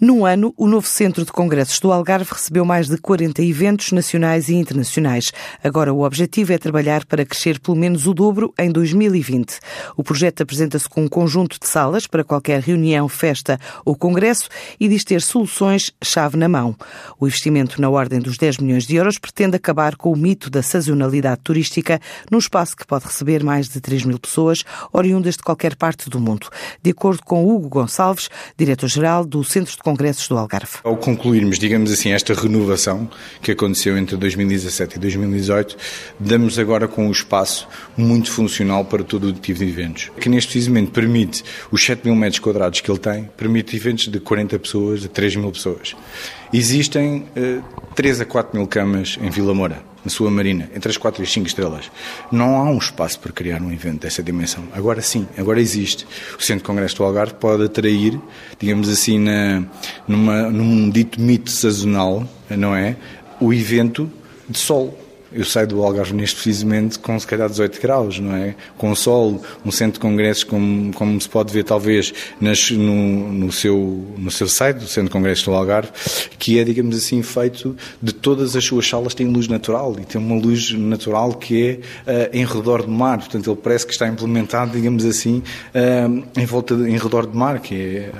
Num ano, o novo Centro de Congressos do Algarve recebeu mais de 40 eventos nacionais e internacionais. Agora o objetivo é trabalhar para crescer pelo menos o dobro em 2020. O projeto apresenta-se com um conjunto de salas para qualquer reunião, festa ou congresso e diz ter soluções chave na mão. O investimento na ordem dos 10 milhões de euros pretende acabar com o mito da sazonalidade turística num espaço que pode receber mais de 3 mil pessoas oriundas de qualquer parte do mundo. De acordo com Hugo Gonçalves, diretor-geral do Centro de congressos do Algarve. Ao concluirmos, digamos assim, esta renovação que aconteceu entre 2017 e 2018, damos agora com um espaço muito funcional para todo o tipo de eventos, que neste precisamente permite os 7 mil metros quadrados que ele tem, permite eventos de 40 pessoas a 3 mil pessoas. Existem uh, 3 a 4 mil camas em Vila Moura na sua marina, entre as 4 e as 5 estrelas. Não há um espaço para criar um evento dessa dimensão. Agora sim, agora existe. O Centro de Congresso do Algarve pode atrair, digamos assim, na, numa, num dito mito sazonal, não é? O evento de sol eu saio do Algarve neste precisamente com se calhar 18 graus, não é? Com sol, um centro de congressos como, como se pode ver talvez nas, no, no, seu, no seu site, do Centro de Congressos do Algarve, que é, digamos assim, feito de todas as suas salas tem luz natural e tem uma luz natural que é uh, em redor do mar, portanto ele parece que está implementado, digamos assim, uh, em volta, de, em redor do mar, que é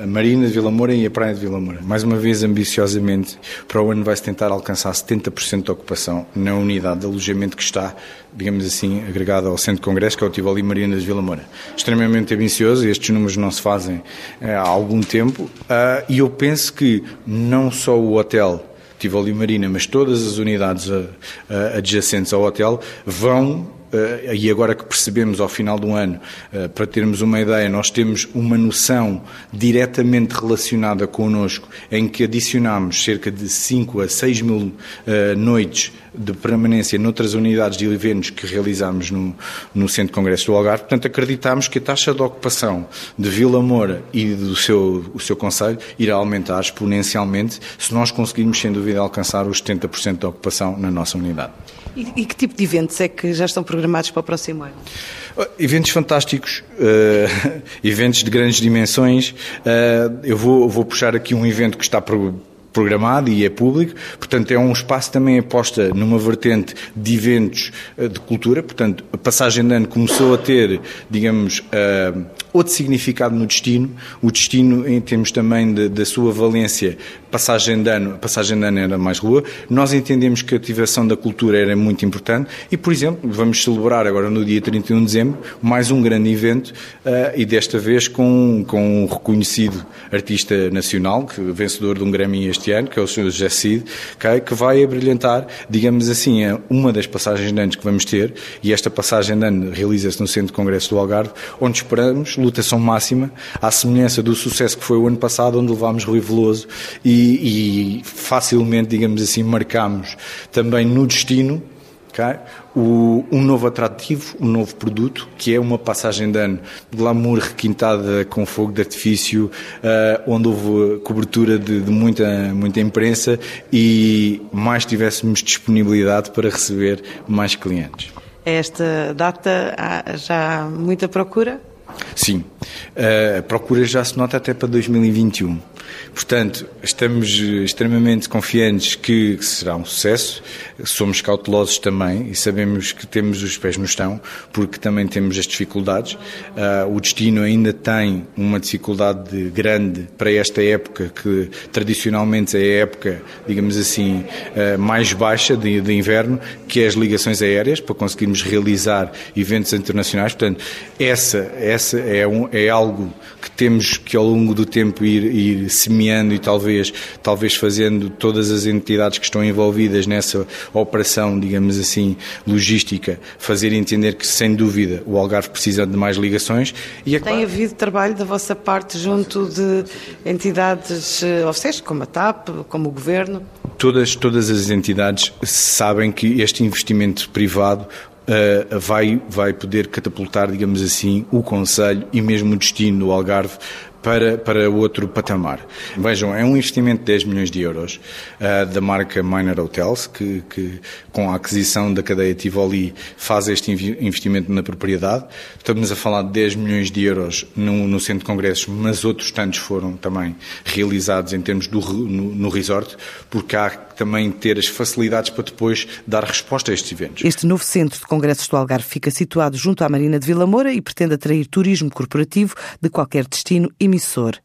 a, a Marina de Vila Moura e a Praia de Vila Moura. Mais uma vez, ambiciosamente, para o ano vai-se tentar alcançar 70% de ocupação na na unidade de alojamento que está, digamos assim, agregada ao Centro de Congresso, que é o Tivoli Mariana de Vila Moura. Extremamente ambicioso, estes números não se fazem eh, há algum tempo, uh, e eu penso que não só o hotel Tivoli Marina, mas todas as unidades uh, adjacentes ao hotel vão e agora que percebemos ao final do ano, para termos uma ideia, nós temos uma noção diretamente relacionada connosco, em que adicionamos cerca de 5 a 6 mil noites de permanência noutras unidades de eventos que realizamos no, no Centro de Congresso do Algarve. Portanto, acreditamos que a taxa de ocupação de Vila Moura e do seu, o seu Conselho irá aumentar exponencialmente se nós conseguirmos, sem dúvida, alcançar os 70% de ocupação na nossa unidade. E, e, que tipo de eventos é que já estão programados para o próximo ano? Eventos fantásticos, uh, eventos de grandes dimensões. Uh, eu vou, vou puxar aqui um evento que está programado e é público, portanto é um espaço também aposta numa vertente de eventos eh, de cultura, portanto a passagem de ano começou a ter, digamos, uh, outro significado no destino, o destino em termos também da sua valência, passagem de ano, passagem de ano era mais rua, nós entendemos que a ativação da cultura era muito importante. E, por exemplo, vamos celebrar agora no dia 31 de dezembro mais um grande evento uh, e desta vez com, com um reconhecido artista nacional, que, vencedor de um Grammy este ano, que é o Sr. José Cid, que vai abrilhantar, digamos assim, uma das passagens de anos que vamos ter e esta passagem de ano realiza-se no Centro de Congresso do Algarve, onde esperamos lotação máxima, à semelhança do sucesso que foi o ano passado, onde levámos Rui Veloso e, e facilmente, digamos assim, marcámos também no destino Okay? O, um novo atrativo, um novo produto, que é uma passagem de ano glamour requintada com fogo de artifício, uh, onde houve cobertura de, de, muita, muita imprensa e mais tivéssemos disponibilidade para receber mais clientes. Esta data há já muita procura? Sim, a procura já se nota até para 2021. Portanto, estamos extremamente confiantes que será um sucesso, somos cautelosos também e sabemos que temos os pés no chão, porque também temos as dificuldades. Uh, o destino ainda tem uma dificuldade grande para esta época, que tradicionalmente é a época, digamos assim, uh, mais baixa de, de inverno, que é as ligações aéreas, para conseguirmos realizar eventos internacionais. Portanto, essa, essa é, um, é algo que temos que ao longo do tempo ir, ir semeando e talvez, talvez fazendo todas as entidades que estão envolvidas nessa operação, digamos assim, logística, fazer entender que, sem dúvida, o Algarve precisa de mais ligações. E é Tem claro... havido trabalho da vossa parte junto de entidades eh, oficiais, como a TAP, como o Governo? Todas, todas as entidades sabem que este investimento privado Uh, vai, vai poder catapultar, digamos assim, o Conselho e mesmo o destino do Algarve para, para outro patamar. Vejam, é um investimento de 10 milhões de euros uh, da marca Minor Hotels, que, que com a aquisição da cadeia Tivoli faz este investimento na propriedade. Estamos a falar de 10 milhões de euros no, no centro de congressos, mas outros tantos foram também realizados em termos do no, no resort, porque há também ter as facilidades para depois dar resposta a estes eventos. Este novo centro de congressos do Algarve fica situado junto à Marina de Vila Moura e pretende atrair turismo corporativo de qualquer destino emissor.